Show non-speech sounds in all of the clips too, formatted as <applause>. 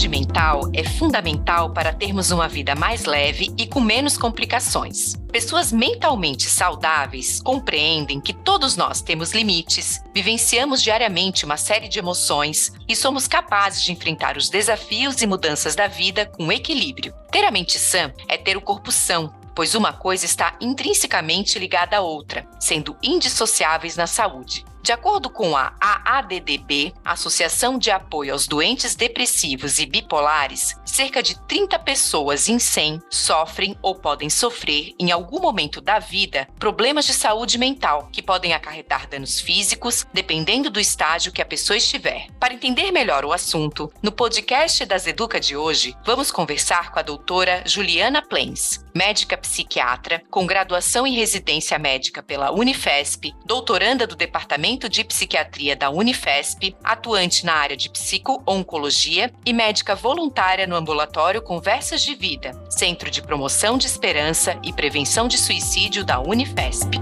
saúde mental é fundamental para termos uma vida mais leve e com menos complicações. Pessoas mentalmente saudáveis compreendem que todos nós temos limites, vivenciamos diariamente uma série de emoções e somos capazes de enfrentar os desafios e mudanças da vida com equilíbrio. Ter a mente sã é ter o corpo são, pois uma coisa está intrinsecamente ligada à outra, sendo indissociáveis na saúde. De acordo com a AADDB, Associação de Apoio aos Doentes Depressivos e Bipolares, cerca de 30 pessoas em 100 sofrem ou podem sofrer, em algum momento da vida, problemas de saúde mental, que podem acarretar danos físicos, dependendo do estágio que a pessoa estiver. Para entender melhor o assunto, no podcast das Educa de hoje, vamos conversar com a doutora Juliana Plens, médica psiquiatra, com graduação em residência médica pela Unifesp, doutoranda do Departamento Departamento de Psiquiatria da Unifesp, atuante na área de psico-oncologia e médica voluntária no ambulatório Conversas de Vida, Centro de Promoção de Esperança e Prevenção de Suicídio da Unifesp.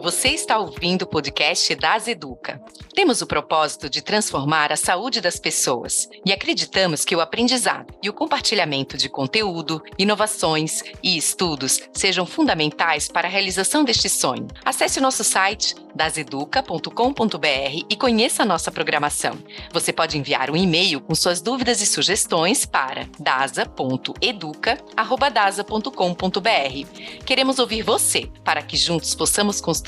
Você está ouvindo o podcast das Educa. Temos o propósito de transformar a saúde das pessoas e acreditamos que o aprendizado e o compartilhamento de conteúdo, inovações e estudos sejam fundamentais para a realização deste sonho. Acesse o nosso site daseduca.com.br e conheça a nossa programação. Você pode enviar um e-mail com suas dúvidas e sugestões para dasa.educa@dasa.com.br. Queremos ouvir você para que juntos possamos construir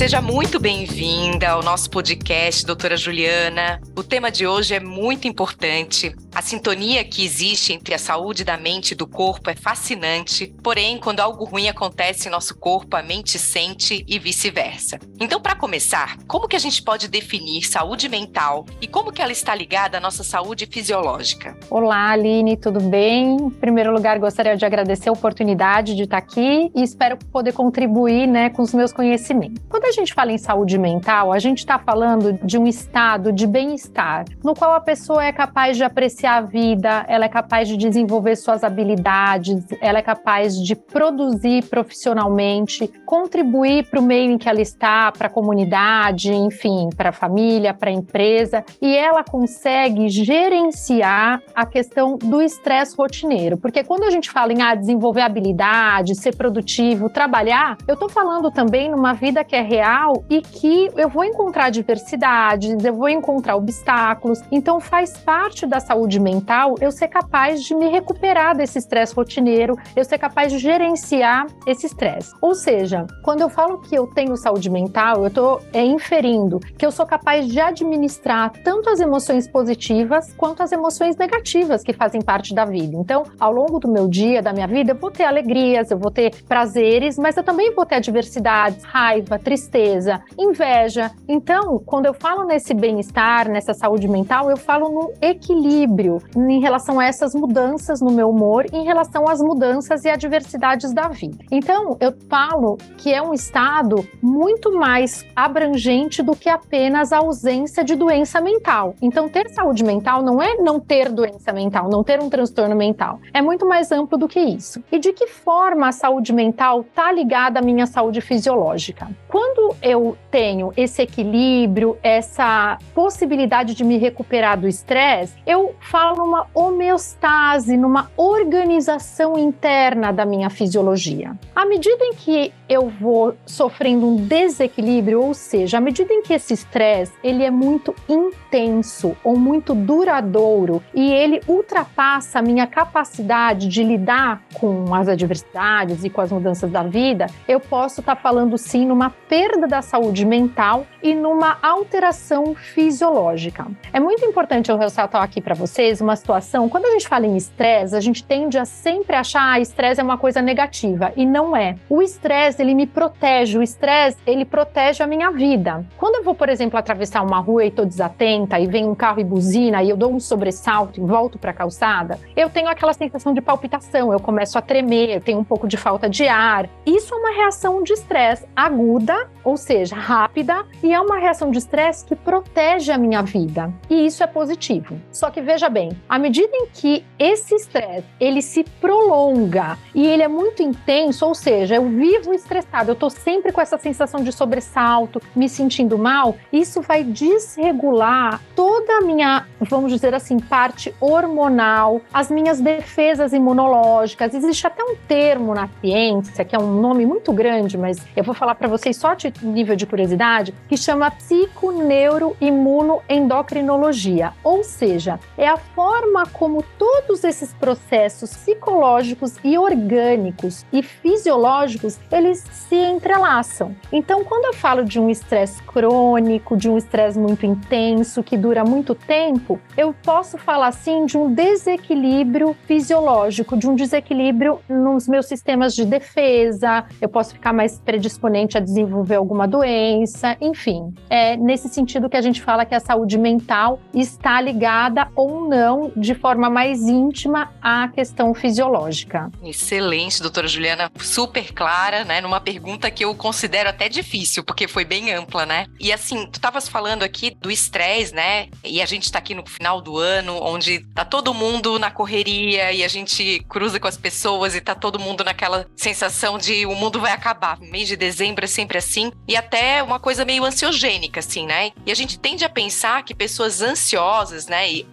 Seja muito bem-vinda ao nosso podcast, doutora Juliana. O tema de hoje é muito importante. A sintonia que existe entre a saúde da mente e do corpo é fascinante, porém, quando algo ruim acontece em nosso corpo, a mente sente e vice-versa. Então, para começar, como que a gente pode definir saúde mental e como que ela está ligada à nossa saúde fisiológica? Olá, Aline, tudo bem? Em primeiro lugar, gostaria de agradecer a oportunidade de estar aqui e espero poder contribuir né, com os meus conhecimentos. Quando a gente fala em saúde mental, a gente está falando de um estado de bem-estar, no qual a pessoa é capaz de apreciar a vida, ela é capaz de desenvolver suas habilidades, ela é capaz de produzir profissionalmente, contribuir para o meio em que ela está, para a comunidade, enfim, para a família, para a empresa, e ela consegue gerenciar a questão do estresse rotineiro. Porque quando a gente fala em ah, desenvolver habilidade, ser produtivo, trabalhar, eu estou falando também numa vida que é real e que eu vou encontrar diversidades, eu vou encontrar obstáculos. Então, faz parte da saúde mental eu ser capaz de me recuperar desse estresse rotineiro, eu ser capaz de gerenciar esse estresse. Ou seja, quando eu falo que eu tenho saúde mental, eu estou é, inferindo que eu sou capaz de administrar tanto as emoções positivas quanto as emoções negativas que fazem parte da vida. Então, ao longo do meu dia, da minha vida, eu vou ter alegrias, eu vou ter prazeres, mas eu também vou ter adversidades, raiva, tristeza inveja. Então, quando eu falo nesse bem-estar, nessa saúde mental, eu falo no equilíbrio em relação a essas mudanças no meu humor, em relação às mudanças e adversidades da vida. Então, eu falo que é um estado muito mais abrangente do que apenas a ausência de doença mental. Então, ter saúde mental não é não ter doença mental, não ter um transtorno mental. É muito mais amplo do que isso. E de que forma a saúde mental está ligada à minha saúde fisiológica? Quando eu tenho esse equilíbrio, essa possibilidade de me recuperar do estresse, eu falo numa homeostase, numa organização interna da minha fisiologia. À medida em que eu vou sofrendo um desequilíbrio, ou seja, à medida em que esse estresse ele é muito intenso ou muito duradouro e ele ultrapassa a minha capacidade de lidar com as adversidades e com as mudanças da vida, eu posso estar tá falando sim numa perda da saúde mental e numa alteração fisiológica. É muito importante eu ressaltar aqui para vocês uma situação, quando a gente fala em estresse, a gente tende a sempre achar ah, estresse é uma coisa negativa e não é. O estresse, ele me protege, o estresse, ele protege a minha vida. Quando eu vou, por exemplo, atravessar uma rua e estou desatenta e vem um carro e buzina e eu dou um sobressalto e volto para a calçada, eu tenho aquela sensação de palpitação, eu começo a tremer, eu tenho um pouco de falta de ar. Isso é uma reação de estresse aguda, ou seja, rápida, e é uma reação de estresse que protege a minha vida. E isso é positivo. Só que veja bem, à medida em que esse estresse ele se prolonga e ele é muito intenso, ou seja, eu vivo estressado, eu estou sempre com essa sensação de sobressalto, me sentindo mal, isso vai desregular toda a minha, vamos dizer assim, parte hormonal, as minhas defesas imunológicas. Existe até um termo na ciência, que é um nome muito grande, mas eu vou falar para vocês só de nível de curiosidade, que chama psiconeuroimunoendocrinologia, ou seja, é a forma como todos esses processos psicológicos e orgânicos e fisiológicos, eles se entrelaçam. Então, quando eu falo de um estresse crônico, de um estresse muito intenso, que dura muito tempo, eu posso falar assim de um desequilíbrio fisiológico, de um desequilíbrio nos meus sistemas de defesa, eu posso ficar mais predisponente a desenvolver alguma doença, enfim. É nesse sentido que a gente fala que a saúde mental está ligada ou não de forma mais íntima à questão fisiológica. Excelente, doutora Juliana, super clara, né, numa pergunta que eu considero até difícil, porque foi bem ampla, né? E assim, tu estavas falando aqui do estresse, né? E a gente está aqui no final do ano, onde tá todo mundo na correria e a gente cruza com as pessoas e tá todo mundo naquela sensação de o mundo vai acabar. Mês de dezembro é sempre assim. E até uma coisa meio ansiogênica, assim, né? E a gente tende a pensar que pessoas ansiosas, né, e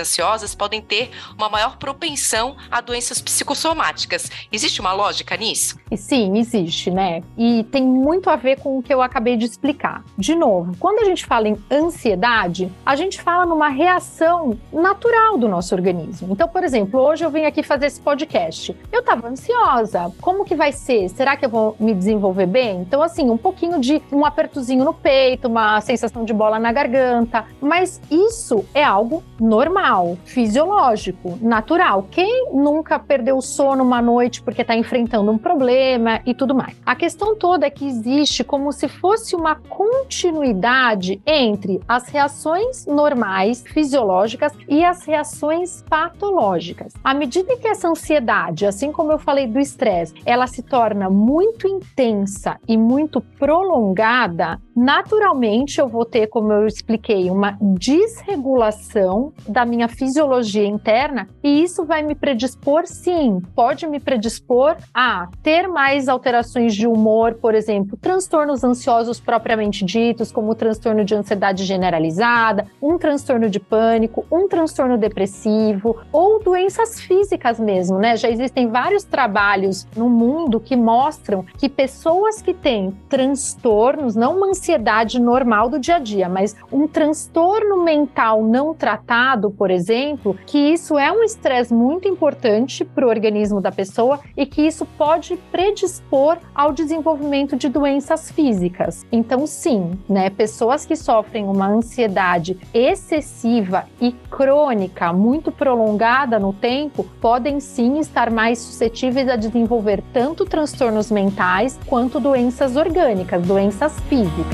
ansiosas podem ter uma maior propensão a doenças psicossomáticas. Existe uma lógica nisso? Sim, existe, né? E tem muito a ver com o que eu acabei de explicar. De novo, quando a gente fala em ansiedade, a gente fala numa reação natural do nosso organismo. Então, por exemplo, hoje eu vim aqui fazer esse podcast. Eu estava ansiosa. Como que vai ser? Será que eu vou me desenvolver bem? Então, assim, um pouquinho de um apertozinho no peito, uma sensação de bola na garganta. Mas isso é algo normal, fisiológico, natural. Quem nunca perdeu o sono uma noite porque está enfrentando um problema e tudo mais? A questão toda é que existe como se fosse uma continuidade entre as reações normais, fisiológicas e as reações patológicas. À medida que essa ansiedade, assim como eu falei do estresse, ela se torna muito intensa e muito prolongada, naturalmente eu vou ter, como eu expliquei, uma desregulação da minha fisiologia interna e isso vai me predispor, sim, pode me predispor a ter mais alterações de humor, por exemplo, transtornos ansiosos propriamente ditos, como o transtorno de ansiedade generalizada, um transtorno de pânico, um transtorno depressivo ou doenças físicas mesmo, né? Já existem vários trabalhos no mundo que mostram que pessoas que têm transtornos, não uma ansiedade ansiedade normal do dia a dia, mas um transtorno mental não tratado, por exemplo, que isso é um estresse muito importante para o organismo da pessoa e que isso pode predispor ao desenvolvimento de doenças físicas. Então, sim, né, pessoas que sofrem uma ansiedade excessiva e crônica, muito prolongada no tempo, podem sim estar mais suscetíveis a desenvolver tanto transtornos mentais quanto doenças orgânicas, doenças físicas.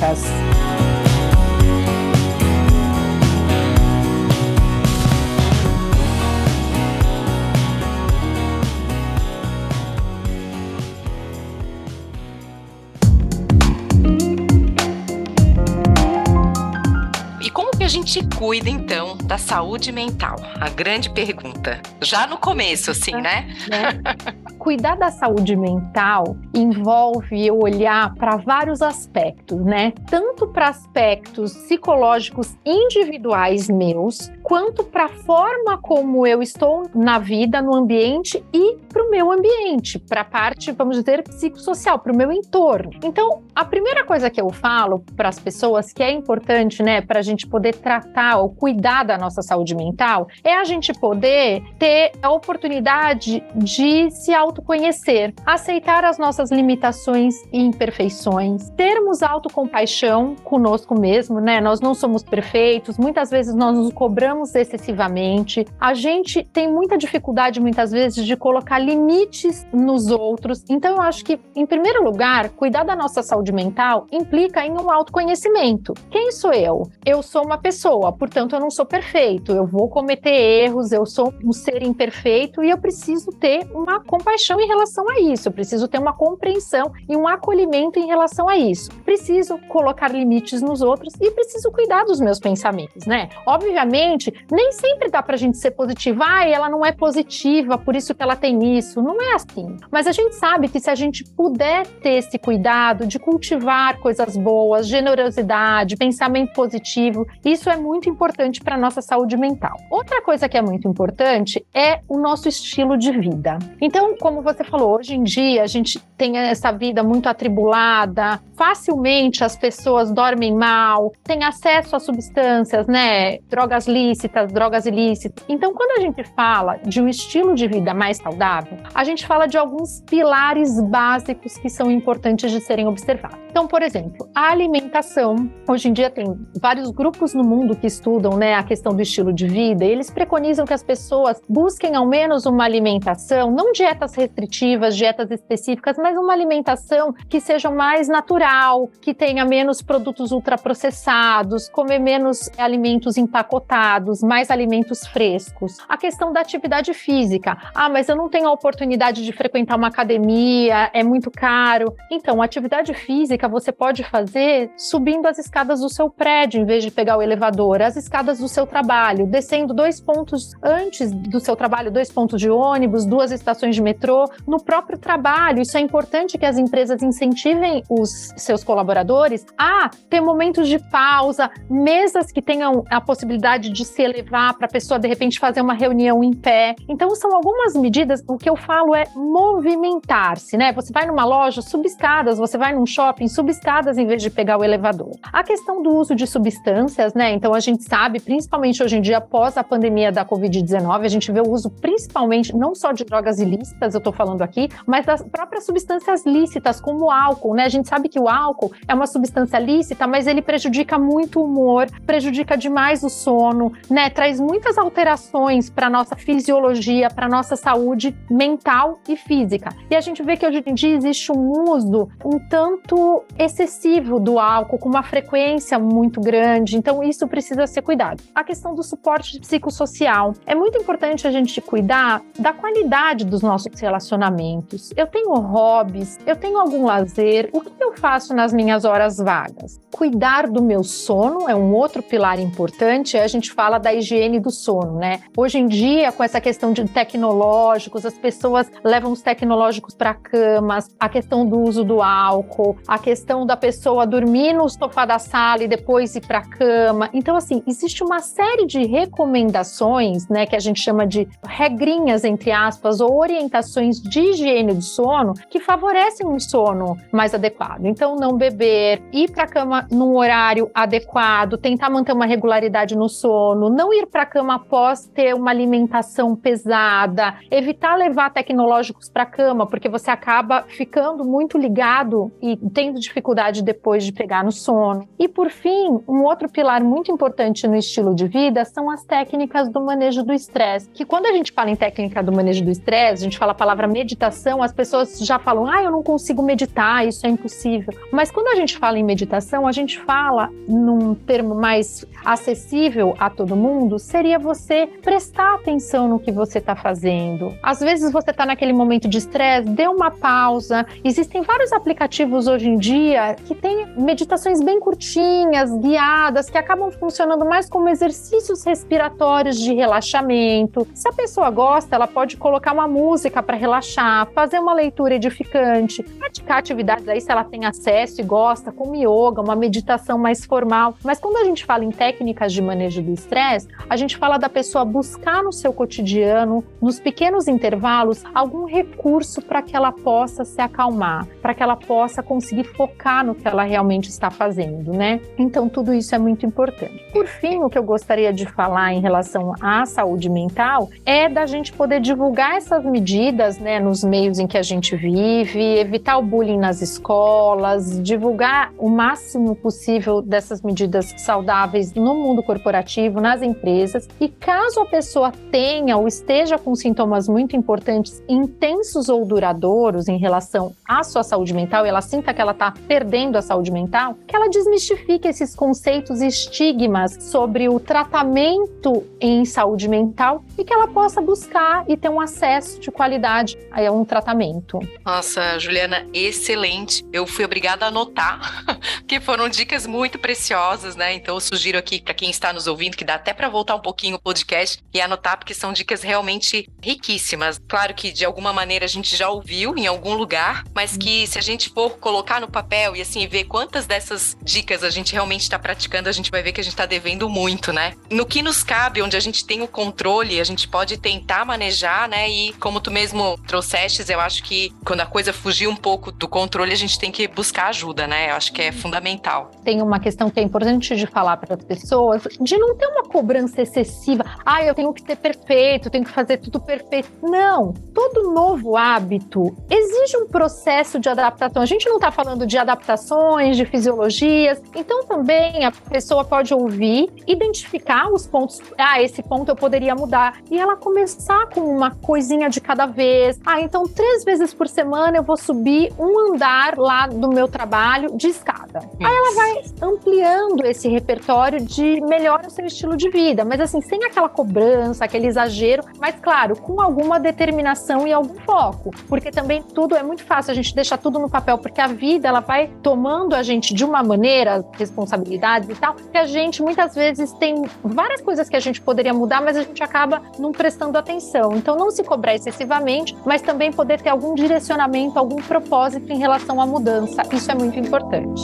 E como que a gente cuida então da saúde mental? A grande pergunta. Já no começo, assim, né? né? <laughs> cuidar da saúde mental envolve eu olhar para vários aspectos, né? Tanto para aspectos psicológicos individuais meus, quanto para a forma como eu estou na vida, no ambiente e para o meu ambiente, para a parte, vamos dizer, psicossocial, para o meu entorno. Então, a primeira coisa que eu falo para as pessoas que é importante, né, para a gente poder tratar ou cuidar da nossa saúde mental, é a gente poder ter a oportunidade de se auto autoconhecer, aceitar as nossas limitações e imperfeições, termos autocompaixão conosco mesmo, né? Nós não somos perfeitos, muitas vezes nós nos cobramos excessivamente. A gente tem muita dificuldade muitas vezes de colocar limites nos outros. Então eu acho que em primeiro lugar, cuidar da nossa saúde mental implica em um autoconhecimento. Quem sou eu? Eu sou uma pessoa, portanto eu não sou perfeito. Eu vou cometer erros, eu sou um ser imperfeito e eu preciso ter uma compaixão em relação a isso. Eu preciso ter uma compreensão e um acolhimento em relação a isso. Preciso colocar limites nos outros e preciso cuidar dos meus pensamentos, né? Obviamente, nem sempre dá pra gente ser positiva. Ah, ela não é positiva, por isso que ela tem isso. Não é assim. Mas a gente sabe que se a gente puder ter esse cuidado de cultivar coisas boas, generosidade, pensamento positivo, isso é muito importante para nossa saúde mental. Outra coisa que é muito importante é o nosso estilo de vida. Então, como você falou, hoje em dia a gente tem essa vida muito atribulada, facilmente as pessoas dormem mal, têm acesso a substâncias, né, drogas lícitas, drogas ilícitas. Então, quando a gente fala de um estilo de vida mais saudável, a gente fala de alguns pilares básicos que são importantes de serem observados. Então, por exemplo, a alimentação. Hoje em dia tem vários grupos no mundo que estudam né, a questão do estilo de vida. E eles preconizam que as pessoas busquem ao menos uma alimentação, não dietas restritivas, dietas específicas, mas uma alimentação que seja mais natural, que tenha menos produtos ultraprocessados, comer menos alimentos empacotados, mais alimentos frescos. A questão da atividade física. Ah, mas eu não tenho a oportunidade de frequentar uma academia, é muito caro. Então, atividade física você pode fazer subindo as escadas do seu prédio, em vez de pegar o elevador, as escadas do seu trabalho, descendo dois pontos antes do seu trabalho, dois pontos de ônibus, duas estações de metrô, no próprio trabalho. Isso é importante que as empresas incentivem os seus colaboradores a ter momentos de pausa, mesas que tenham a possibilidade de se elevar para a pessoa de repente fazer uma reunião em pé. Então são algumas medidas, o que eu falo é movimentar-se, né? Você vai numa loja, subescadas, você vai num shopping, subescadas em vez de pegar o elevador. A questão do uso de substâncias, né? Então a gente sabe, principalmente hoje em dia, após a pandemia da Covid-19, a gente vê o uso principalmente não só de drogas ilícitas, eu tô falando aqui, mas das próprias substâncias lícitas, como o álcool, né? A gente sabe que o álcool é uma substância lícita, mas ele prejudica muito o humor, prejudica demais o sono, né? Traz muitas alterações para nossa fisiologia, para nossa saúde mental e física. E a gente vê que hoje em dia existe um uso um tanto excessivo do álcool, com uma frequência muito grande. Então, isso precisa ser cuidado. A questão do suporte psicossocial. É muito importante a gente cuidar da qualidade dos nossos relacionamentos. Eu tenho hobbies, eu tenho algum lazer. O que eu faço nas minhas horas vagas? Cuidar do meu sono é um outro pilar importante. A gente fala da higiene do sono, né? Hoje em dia, com essa questão de tecnológicos, as pessoas levam os tecnológicos para camas, a questão do uso do álcool, a questão da pessoa dormir no sofá da sala e depois ir para cama. Então, assim, existe uma série de recomendações, né, que a gente chama de regrinhas, entre aspas, ou orientações de higiene do sono que favorecem um sono mais adequado. Então, não beber, ir para a cama num horário adequado, tentar manter uma regularidade no sono, não ir para a cama após ter uma alimentação pesada, evitar levar tecnológicos para a cama, porque você acaba ficando muito ligado e tendo dificuldade depois de pegar no sono. E por fim, um outro pilar muito importante no estilo de vida são as técnicas do manejo do estresse. Que quando a gente fala em técnica do manejo do estresse, a gente fala palavra meditação, as pessoas já falam: "Ah, eu não consigo meditar, isso é impossível". Mas quando a gente fala em meditação, a gente fala num termo mais acessível a todo mundo, seria você prestar atenção no que você está fazendo. Às vezes você está naquele momento de estresse, dê uma pausa. Existem vários aplicativos hoje em dia que tem meditações bem curtinhas, guiadas, que acabam funcionando mais como exercícios respiratórios de relaxamento. Se a pessoa gosta, ela pode colocar uma música para relaxar, fazer uma leitura edificante, praticar atividades aí se ela tem acesso e gosta, como yoga, uma meditação mais formal. Mas quando a gente fala em técnicas de manejo do estresse, a gente fala da pessoa buscar no seu cotidiano, nos pequenos intervalos, algum recurso para que ela possa se acalmar, para que ela possa conseguir focar no que ela realmente está fazendo, né? Então, tudo isso é muito importante. Por fim, o que eu gostaria de falar em relação à saúde mental é da gente poder divulgar essas medidas medidas né, nos meios em que a gente vive, evitar o bullying nas escolas, divulgar o máximo possível dessas medidas saudáveis no mundo corporativo, nas empresas. E caso a pessoa tenha ou esteja com sintomas muito importantes, intensos ou duradouros em relação à sua saúde mental, e ela sinta que ela está perdendo a saúde mental, que ela desmistifique esses conceitos e estigmas sobre o tratamento em saúde mental e que ela possa buscar e ter um acesso de qualidade a um tratamento. Nossa, Juliana, excelente. Eu fui obrigada a anotar, <laughs> porque foram dicas muito preciosas, né? Então eu sugiro aqui para quem está nos ouvindo que dá até para voltar um pouquinho o podcast e anotar porque são dicas realmente riquíssimas. Claro que de alguma maneira a gente já ouviu em algum lugar, mas que se a gente for colocar no papel e assim ver quantas dessas dicas a gente realmente está praticando, a gente vai ver que a gente está devendo muito, né? No que nos cabe, onde a gente tem o controle, gente pode tentar manejar, né? E como tu mesmo trouxestes, eu acho que quando a coisa fugir um pouco do controle, a gente tem que buscar ajuda, né? Eu acho que é fundamental. Tem uma questão que é importante de falar para as pessoas, de não ter uma cobrança excessiva. Ah, eu tenho que ser perfeito, tenho que fazer tudo perfeito. Não, todo novo hábito exige um processo de adaptação. A gente não está falando de adaptações, de fisiologias. Então também a pessoa pode ouvir, identificar os pontos. Ah, esse ponto eu poderia mudar e ela começar com uma coisinha de cada vez. Ah, então três vezes por semana eu vou subir um andar lá do meu trabalho de escada. Isso. Aí ela vai ampliando esse repertório de melhora o seu estilo de vida, mas assim, sem aquela cobrança, aquele exagero, mas claro, com alguma determinação e algum foco, porque também tudo é muito fácil a gente deixar tudo no papel, porque a vida ela vai tomando a gente de uma maneira, responsabilidades e tal, que a gente muitas vezes tem várias coisas que a gente poderia mudar, mas a gente acaba não prestando atenção. Então não se cobrar excessivamente, mas também poder ter algum direcionamento, algum propósito em relação à mudança. Isso é muito importante.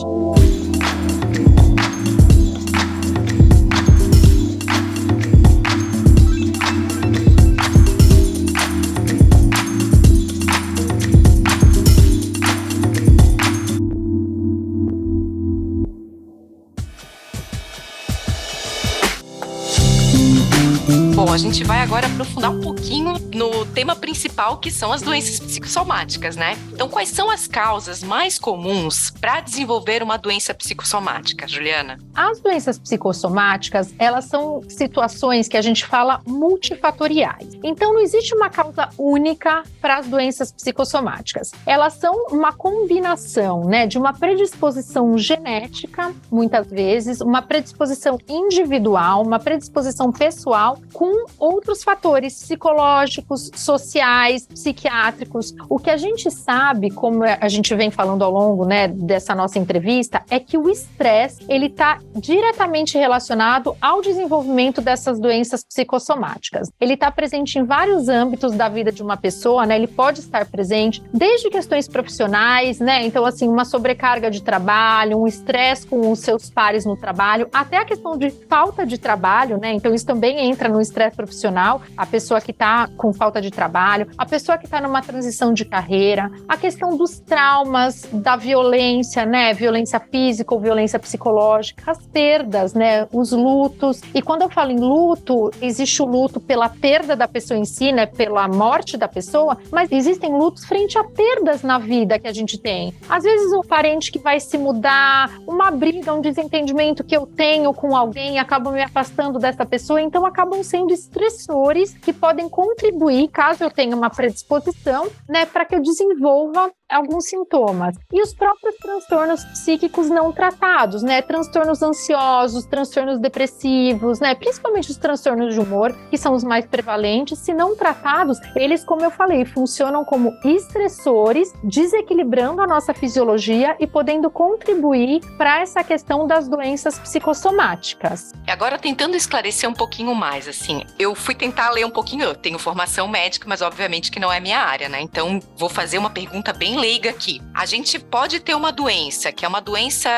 Bom, a gente vai agora aprofundar um pouquinho no tema principal, que são as doenças psicossomáticas, né? Então, quais são as causas mais comuns para desenvolver uma doença psicossomática, Juliana? As doenças psicossomáticas, elas são situações que a gente fala multifatoriais. Então, não existe uma causa única para as doenças psicossomáticas. Elas são uma combinação, né, de uma predisposição genética, muitas vezes, uma predisposição individual, uma predisposição pessoal com outros fatores psicológicos, sociais, psiquiátricos. O que a gente sabe, como a gente vem falando ao longo né, dessa nossa entrevista, é que o estresse ele está diretamente relacionado ao desenvolvimento dessas doenças psicossomáticas. Ele está presente em vários âmbitos da vida de uma pessoa, né? Ele pode estar presente desde questões profissionais, né? Então, assim, uma sobrecarga de trabalho, um estresse com os seus pares no trabalho, até a questão de falta de trabalho, né? Então, isso também entra no estresse profissional, a pessoa que está com falta de trabalho, a pessoa que está numa transição de carreira, a questão dos traumas, da violência, né? Violência física ou violência psicológica, as perdas, né? Os lutos. E quando eu falo em luto, existe o luto pela perda da pessoa em si, né? Pela morte da pessoa, mas existem lutos frente a perdas na vida que a gente tem. Às vezes, um parente que vai se mudar, uma briga, um desentendimento que eu tenho com alguém, acaba me afastando dessa pessoa, então acabam sendo estressores que podem contribuir, caso eu tenha uma predisposição, né, para que eu desenvolva alguns sintomas. E os próprios transtornos psíquicos não tratados, né? Transtornos ansiosos, transtornos depressivos, né? Principalmente os transtornos de humor, que são os mais prevalentes, se não tratados, eles, como eu falei, funcionam como estressores, desequilibrando a nossa fisiologia e podendo contribuir para essa questão das doenças psicossomáticas. Agora tentando esclarecer um pouquinho mais, assim, eu fui tentar ler um pouquinho, eu tenho formação médica, mas obviamente que não é minha área, né? Então vou fazer uma pergunta bem leiga aqui. A gente pode ter uma doença, que é uma doença,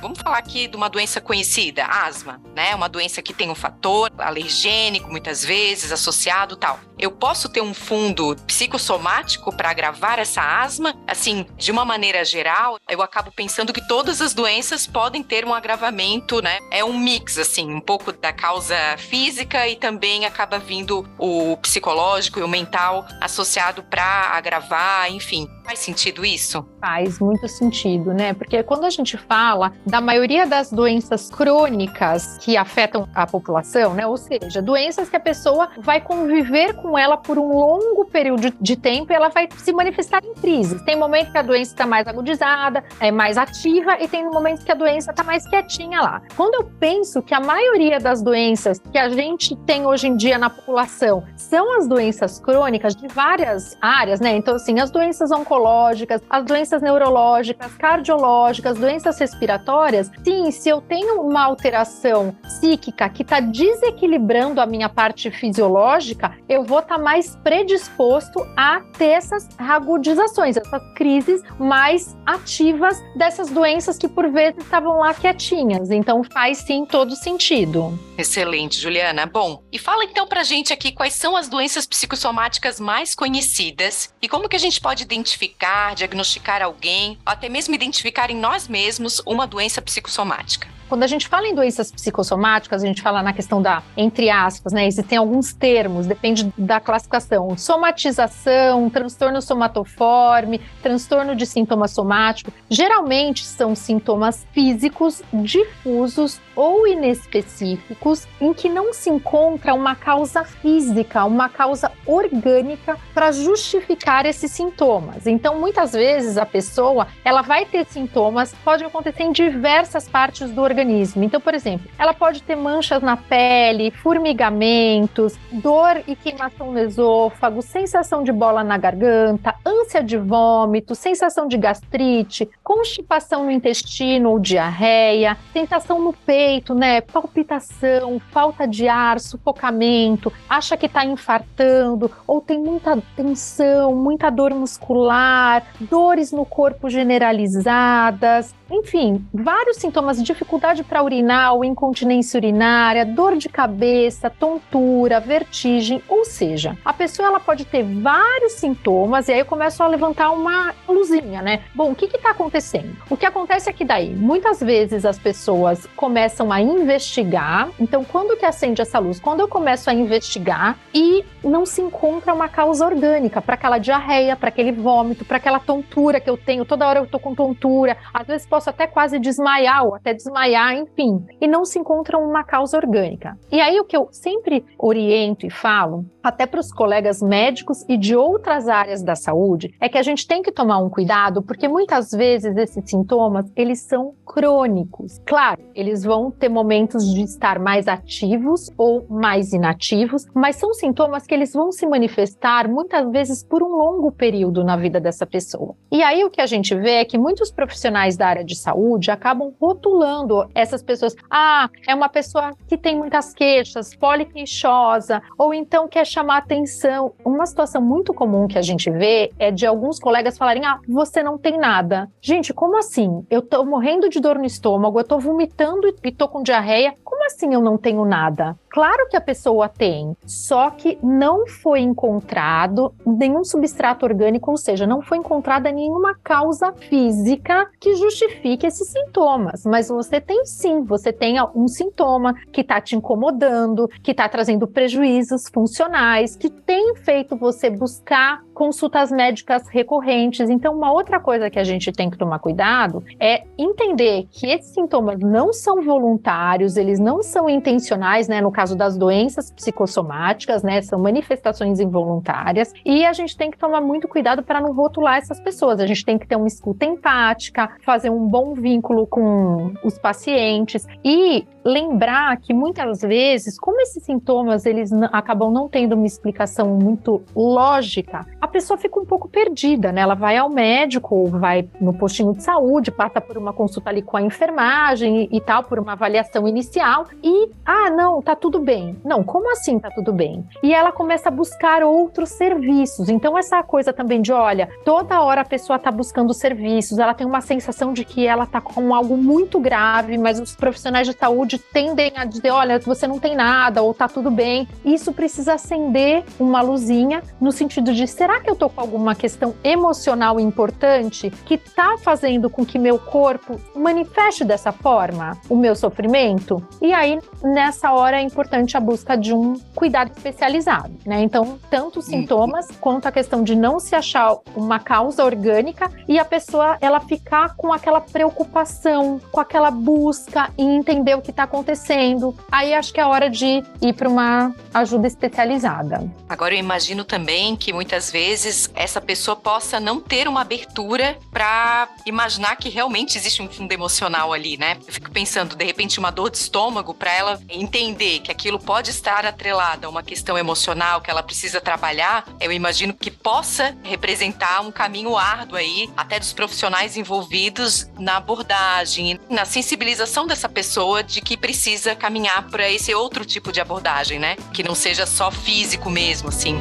vamos falar aqui de uma doença conhecida, asma, né? Uma doença que tem um fator alergênico, muitas vezes, associado tal. Eu posso ter um fundo psicossomático para agravar essa asma? Assim, de uma maneira geral, eu acabo pensando que todas as doenças podem ter um agravamento, né? É um mix, assim, um pouco da causa física e também acaba vindo o psicológico e o mental associado para agravar, enfim. Faz sentido isso? Faz muito sentido, né? Porque quando a gente fala da maioria das doenças crônicas que afetam a população, né? Ou seja, doenças que a pessoa vai conviver com ela por um longo período de tempo e ela vai se manifestar em crises. Tem momentos que a doença está mais agudizada, é mais ativa e tem momentos que a doença está mais quietinha lá. Quando eu penso que a maioria das doenças que a gente tem hoje em dia na população são as doenças crônicas de várias áreas, né? Então, assim, as doenças oncológicas, as doenças neurológicas, cardiológicas, doenças respiratórias, sim, se eu tenho uma alteração psíquica que está desequilibrando a minha parte fisiológica, eu vou estar tá mais predisposto a ter essas agudizações, essas crises mais ativas dessas doenças que por vezes estavam lá quietinhas. Então faz sim todo sentido. Excelente, Juliana. Bom, e fala então pra gente aqui quais são as doenças psicossomáticas mais conhecidas e como que a gente pode identificar, diagnosticar alguém, ou até mesmo identificar em nós mesmos uma doença psicossomática. Quando a gente fala em doenças psicossomáticas, a gente fala na questão da, entre aspas, né? Existem alguns termos, depende da classificação. Somatização, transtorno somatoforme, transtorno de sintoma somático. Geralmente são sintomas físicos difusos ou inespecíficos em que não se encontra uma causa física, uma causa orgânica para justificar esses sintomas. Então, muitas vezes a pessoa, ela vai ter sintomas, pode acontecer em diversas partes do organismo. Então, por exemplo, ela pode ter manchas na pele, formigamentos, dor e queimação no esôfago, sensação de bola na garganta, ânsia de vômito, sensação de gastrite, constipação no intestino ou diarreia, sensação no peito, né? Palpitação, falta de ar, sufocamento, acha que está infartando ou tem muita tensão, muita dor muscular, dores no corpo generalizadas, enfim, vários sintomas de dificuldade para urinar incontinência urinária, dor de cabeça, tontura, vertigem, ou seja, a pessoa ela pode ter vários sintomas e aí eu começo a levantar uma luzinha, né? Bom, o que está acontecendo? O que acontece é que daí, muitas vezes as pessoas começam a investigar. Então, quando que acende essa luz? Quando eu começo a investigar e não se encontra uma causa orgânica para aquela diarreia, para aquele vômito, para aquela tontura que eu tenho, toda hora eu tô com tontura, às vezes posso até quase desmaiar ou até desmaiar, enfim, e não se encontra uma causa orgânica. E aí o que eu sempre oriento e falo, até para os colegas médicos e de outras áreas da saúde, é que a gente tem que tomar um cuidado, porque muitas vezes esses sintomas, eles são crônicos. Claro, eles vão ter momentos de estar mais ativos ou mais inativos, mas são sintomas que eles vão se manifestar muitas vezes por um longo período na vida dessa pessoa. E aí o que a gente vê é que muitos profissionais da área de saúde acabam rotulando essas pessoas. Ah, é uma pessoa que tem muitas queixas, poliqueixosa, ou então quer chamar atenção. Uma situação muito comum que a gente vê é de alguns colegas falarem: ah, você não tem nada. Gente, como assim? Eu tô morrendo de dor no estômago, eu tô vomitando e tô com diarreia. Como assim eu não tenho nada? Claro que a pessoa tem, só que não foi encontrado nenhum substrato orgânico, ou seja, não foi encontrada nenhuma causa física que justifique esses sintomas. Mas você tem sim, você tem um sintoma que está te incomodando, que está trazendo prejuízos funcionais, que tem feito você buscar consultas médicas recorrentes. Então, uma outra coisa que a gente tem que tomar cuidado é entender que esses sintomas não são voluntários, eles não são intencionais, né? No caso das doenças psicossomáticas, né? São manifestações involuntárias. E a gente tem que tomar muito cuidado para não rotular essas pessoas. A gente tem que ter uma escuta empática, fazer um bom vínculo com os pacientes e lembrar que muitas vezes, como esses sintomas eles acabam não tendo uma explicação muito lógica, a pessoa fica um pouco perdida, né? Ela vai ao médico, vai no postinho de saúde, passa por uma consulta ali com a enfermagem e, e tal, por uma avaliação inicial e, ah, não, tá tudo bem. Não, como assim tá tudo bem? E ela começa a buscar outros serviços. Então, essa coisa também de, olha, toda hora a pessoa tá buscando serviços, ela tem uma sensação de que ela tá com algo muito grave, mas os profissionais de saúde tendem a dizer, olha, você não tem nada ou tá tudo bem. Isso precisa acender uma luzinha no sentido de, será que eu tô com alguma questão emocional importante que tá fazendo com que meu corpo manifeste dessa forma o meu sofrimento? E aí, nessa hora, é importante a busca de um cuidado especializado, né? Então, tanto os sintomas quanto a questão de não se achar uma causa orgânica e a pessoa ela ficar com aquela preocupação, com aquela busca em entender o que está acontecendo. Aí acho que é hora de ir para uma ajuda especializada. Agora eu imagino também que muitas vezes essa pessoa possa não ter uma abertura para imaginar que realmente existe um fundo emocional ali, né? Eu fico pensando, de repente, uma dor de estômago para ela entender que aquilo pode estar atrelado a uma questão emocional que ela precisa trabalhar, eu imagino que possa representar um caminho árduo aí, até dos profissionais envolvidos na abordagem, na sensibilização dessa pessoa de que precisa caminhar para esse outro tipo de abordagem, né? Que não seja só físico mesmo, assim.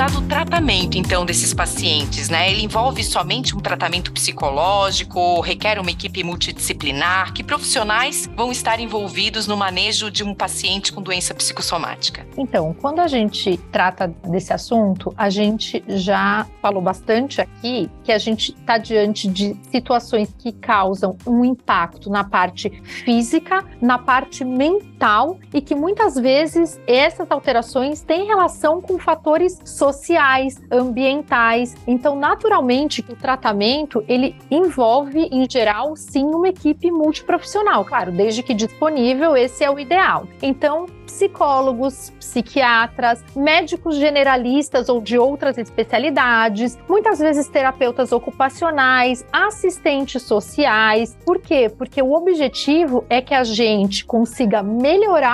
Realizado o tratamento, então, desses pacientes, né? Ele envolve somente um tratamento psicológico, requer uma equipe multidisciplinar? Que profissionais vão estar envolvidos no manejo de um paciente com doença psicossomática? Então, quando a gente trata desse assunto, a gente já falou bastante aqui que a gente está diante de situações que causam um impacto na parte física, na parte mental e que muitas vezes essas alterações têm relação com fatores sociais, ambientais. Então, naturalmente, o tratamento ele envolve, em geral, sim, uma equipe multiprofissional. Claro, desde que disponível, esse é o ideal. Então, psicólogos, psiquiatras, médicos generalistas ou de outras especialidades, muitas vezes terapeutas ocupacionais, assistentes sociais. Por quê? Porque o objetivo é que a gente consiga melhorar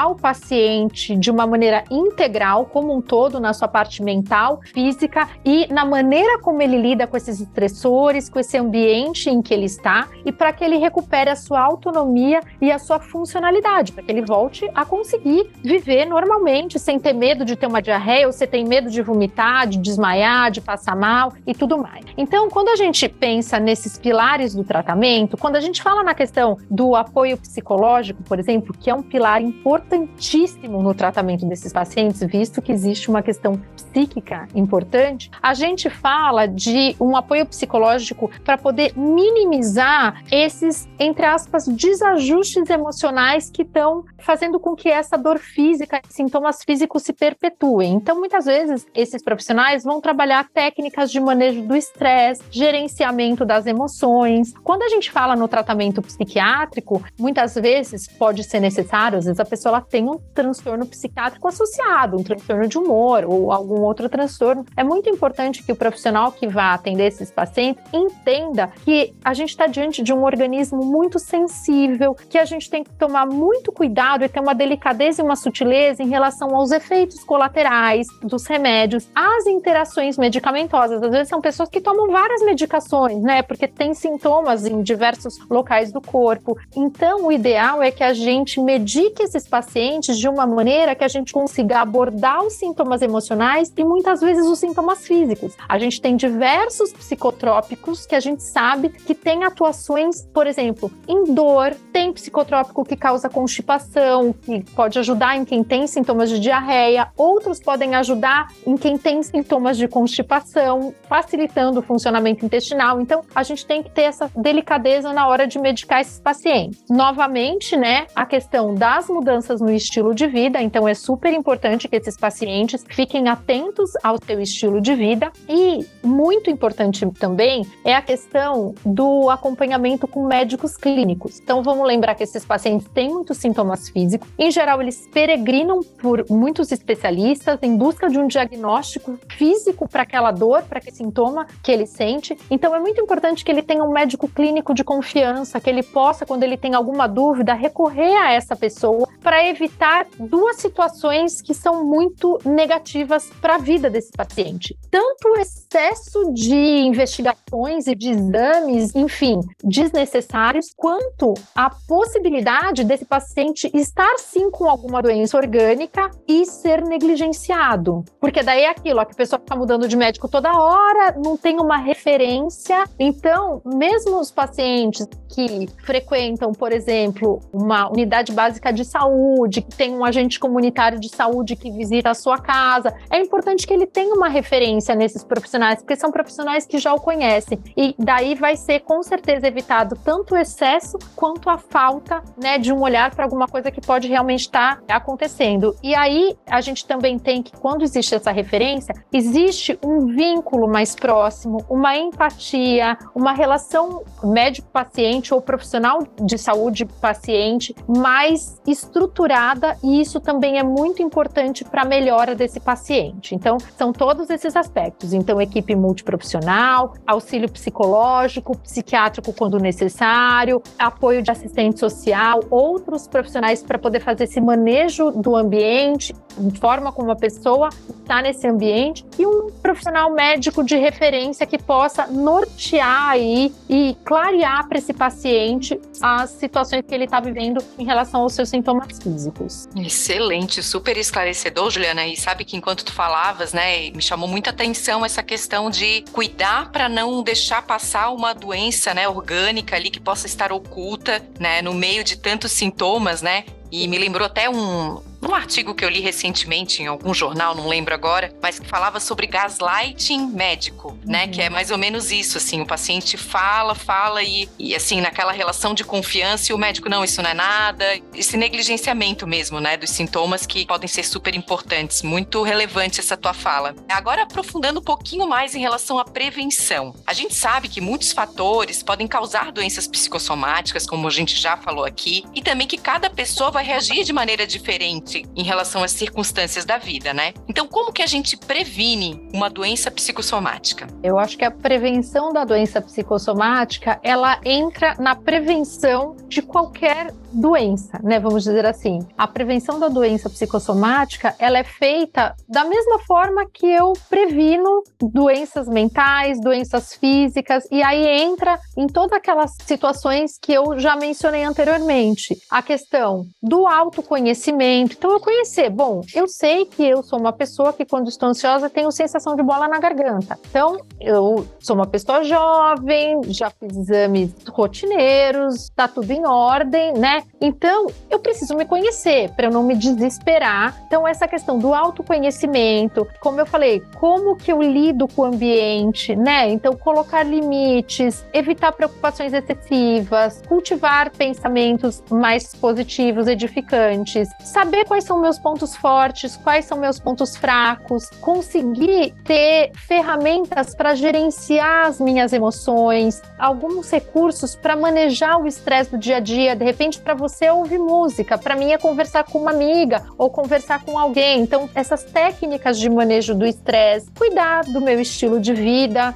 o paciente de uma maneira integral, como um todo, na sua parte mental, física e na maneira como ele lida com esses estressores, com esse ambiente em que ele está, e para que ele recupere a sua autonomia e a sua funcionalidade, para que ele volte a conseguir viver normalmente, sem ter medo de ter uma diarreia, ou você tem medo de vomitar, de desmaiar, de passar mal e tudo mais. Então, quando a gente pensa nesses pilares do tratamento, quando a gente fala na questão do apoio psicológico, por exemplo, que é um pilar importantíssimo no tratamento desses pacientes, visto que existe uma questão psíquica importante, a gente fala de um apoio psicológico para poder minimizar esses, entre aspas, desajustes emocionais que estão fazendo com que essa dor física, sintomas físicos se perpetuem. Então, muitas vezes, esses profissionais vão trabalhar técnicas de manejo do estresse, gerenciamento das emoções. Quando a gente fala no tratamento psiquiátrico, muitas vezes pode ser necessário, às vezes a pessoa ela tem um transtorno psiquiátrico associado, um transtorno de humor ou algum outro transtorno. É muito importante que o profissional que vá atender esses pacientes entenda que a gente está diante de um organismo muito sensível, que a gente tem que tomar muito cuidado e ter uma delicadeza e uma sutileza em relação aos efeitos colaterais dos remédios, às interações medicamentosas. Às vezes são pessoas que tomam várias medicações, né? Porque tem sintomas em diversos locais do corpo. Então, o ideal é que a gente medique esses pacientes de uma maneira que a gente consiga abordar os sintomas emocionais e muitas vezes os sintomas físicos. A gente tem diversos psicotrópicos que a gente sabe que tem atuações, por exemplo, em dor, tem psicotrópico que causa constipação, que pode ajudar em quem tem sintomas de diarreia, outros podem ajudar em quem tem sintomas de constipação, facilitando o funcionamento intestinal. Então, a gente tem que ter essa delicadeza na hora de medicar esses pacientes. Novamente, né, a questão das mudanças no estilo de vida, então é super importante que esses pacientes fiquem atentos ao seu estilo de vida e muito importante também é a questão do acompanhamento com médicos clínicos. Então, vamos lembrar que esses pacientes têm muitos sintomas físicos. Em geral, eles peregrinam por muitos especialistas em busca de um diagnóstico físico para aquela dor, para aquele sintoma que ele sente. Então, é muito importante que ele tenha um médico clínico de confiança, que ele possa, quando ele tem alguma dúvida, recorrer a essa pessoa para evitar duas situações que são muito negativas para a vida desse paciente. Tanto o excesso de investigações e de exames, enfim, desnecessários, quanto a possibilidade desse paciente estar sim com alguma doença orgânica e ser negligenciado. Porque daí é aquilo, ó, que a pessoa fica mudando de médico toda hora, não tem uma referência. Então, mesmo os pacientes que frequentam, por exemplo, uma unidade básica de saúde, que tem um agente comunitário de saúde que visita a sua casa, é importante que ele tenha uma referência nesses profissionais, porque são profissionais que já o conhecem. E daí vai ser com certeza evitado tanto o excesso quanto a falta né, de um olhar para alguma coisa que pode realmente estar tá acontecendo. E aí a gente também tem que, quando existe essa referência, existe um vínculo mais próximo, uma empatia, uma relação médico-paciente ou profissional de saúde paciente mais estruturada, e isso também é muito importante para a melhora desse paciente. Então, são todos esses aspectos. Então, equipe multiprofissional, auxílio psicológico, psiquiátrico quando necessário, apoio de assistente social, outros profissionais para poder fazer esse manejo do ambiente, de forma como a pessoa está nesse ambiente, e um profissional médico de referência que possa nortear aí e clarear para esse paciente as situações que ele está vivendo em relação aos seus sintomas físicos. Excelente, super esclarecedor, Juliana. E sabe que enquanto tu falavas, né, me chamou muita atenção essa questão de cuidar para não deixar passar uma doença, né, orgânica ali que possa estar oculta, né, no meio de tantos sintomas, né? E me lembrou até um, um artigo que eu li recentemente em algum jornal, não lembro agora, mas que falava sobre gaslighting médico, né? Uhum. Que é mais ou menos isso, assim, o paciente fala, fala e, e, assim, naquela relação de confiança e o médico, não, isso não é nada. Esse negligenciamento mesmo, né? Dos sintomas que podem ser super importantes. Muito relevante essa tua fala. Agora, aprofundando um pouquinho mais em relação à prevenção. A gente sabe que muitos fatores podem causar doenças psicossomáticas, como a gente já falou aqui, e também que cada pessoa vai reagir de maneira diferente em relação às circunstâncias da vida, né? Então, como que a gente previne uma doença psicossomática? Eu acho que a prevenção da doença psicossomática, ela entra na prevenção de qualquer doença, né? Vamos dizer assim. A prevenção da doença psicossomática, ela é feita da mesma forma que eu previno doenças mentais, doenças físicas, e aí entra em todas aquelas situações que eu já mencionei anteriormente. A questão do autoconhecimento. Então, eu conhecer, bom, eu sei que eu sou uma pessoa que quando estou ansiosa tenho sensação de bola na garganta. Então, eu sou uma pessoa jovem, já fiz exames rotineiros, tá tudo em ordem, né? Então, eu preciso me conhecer para eu não me desesperar. Então, essa questão do autoconhecimento, como eu falei, como que eu lido com o ambiente, né? Então, colocar limites, evitar preocupações excessivas, cultivar pensamentos mais positivos, edificantes, saber quais são meus pontos fortes, quais são meus pontos fracos, conseguir ter ferramentas para gerenciar as minhas emoções, alguns recursos para manejar o estresse do dia a dia, de repente para você ouvir música, para mim é conversar com uma amiga ou conversar com alguém. Então, essas técnicas de manejo do estresse, cuidar do meu estilo de vida,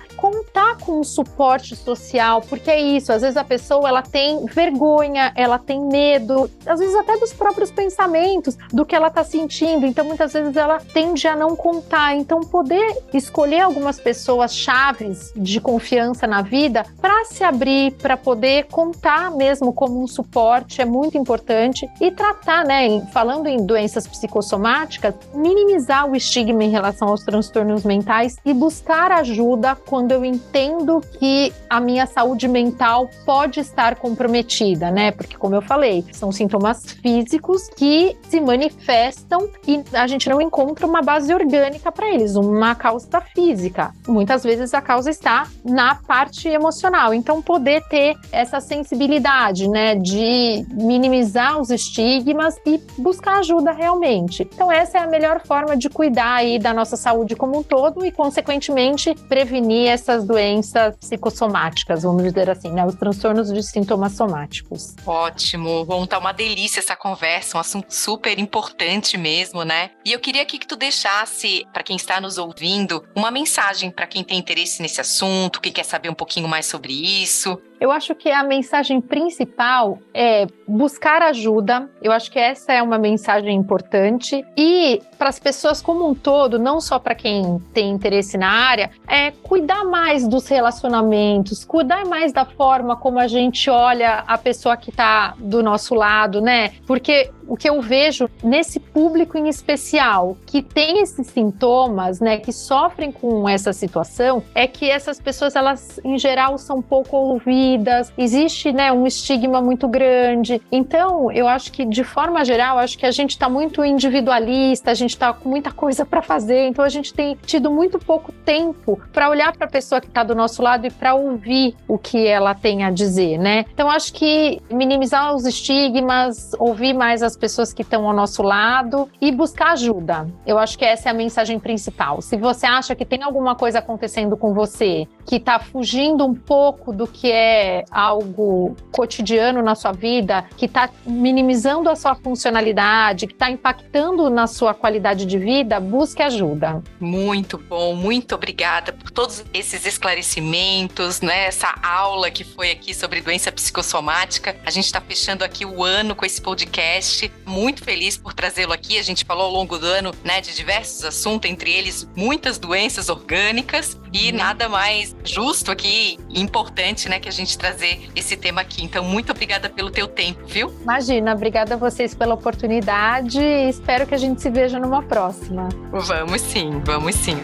contar com um suporte social, porque é isso, às vezes a pessoa ela tem vergonha, ela tem medo, às vezes até dos próprios pensamentos, do que ela está sentindo. Então, muitas vezes ela tende a não contar. Então, poder escolher algumas pessoas chaves de confiança na vida para se abrir, para poder contar mesmo como um suporte é muito importante e tratar, né, falando em doenças psicossomáticas, minimizar o estigma em relação aos transtornos mentais e buscar ajuda quando eu entendo que a minha saúde mental pode estar comprometida, né? Porque, como eu falei, são sintomas físicos que se manifestam e a gente não encontra uma base orgânica para eles, uma causa física. Muitas vezes a causa está na parte emocional. Então, poder ter essa sensibilidade, né, de minimizar os estigmas e buscar ajuda realmente. Então, essa é a melhor forma de cuidar aí da nossa saúde como um todo e, consequentemente, prevenir essas doenças psicossomáticas, vamos dizer assim, né, os transtornos de sintomas somáticos. Ótimo. Bom, tá uma delícia essa conversa, um assunto super importante mesmo, né? E eu queria aqui que tu deixasse, para quem está nos ouvindo, uma mensagem para quem tem interesse nesse assunto, que quer saber um pouquinho mais sobre isso. Eu acho que a mensagem principal é buscar ajuda. Eu acho que essa é uma mensagem importante. E para as pessoas como um todo, não só para quem tem interesse na área, é cuidar mais dos relacionamentos, cuidar mais da forma como a gente olha a pessoa que está do nosso lado, né? Porque o que eu vejo nesse público em especial que tem esses sintomas, né, que sofrem com essa situação, é que essas pessoas, elas em geral são pouco ouvidas, existe, né, um estigma muito grande. Então, eu acho que de forma geral, acho que a gente está muito individualista, a gente está com muita coisa para fazer, então a gente tem tido muito pouco tempo para olhar para a pessoa que está do nosso lado e para ouvir o que ela tem a dizer, né? Então, acho que minimizar os estigmas, ouvir mais as pessoas que estão ao nosso lado e buscar ajuda. Eu acho que essa é a mensagem principal. Se você acha que tem alguma coisa acontecendo com você que está fugindo um pouco do que é algo cotidiano na sua vida, que está minimizando a sua funcionalidade, que está impactando na sua qualidade de vida, busque ajuda. Muito bom, muito obrigada por todos esses esclarecimentos, né? Essa aula que foi aqui sobre doença psicossomática. A gente está fechando aqui o ano com esse podcast muito feliz por trazê-lo aqui. A gente falou ao longo do ano, né, de diversos assuntos, entre eles muitas doenças orgânicas e uhum. nada mais justo aqui e importante, né, que a gente trazer esse tema aqui. Então, muito obrigada pelo teu tempo, viu? Imagina, obrigada a vocês pela oportunidade e espero que a gente se veja numa próxima. Vamos sim, vamos sim.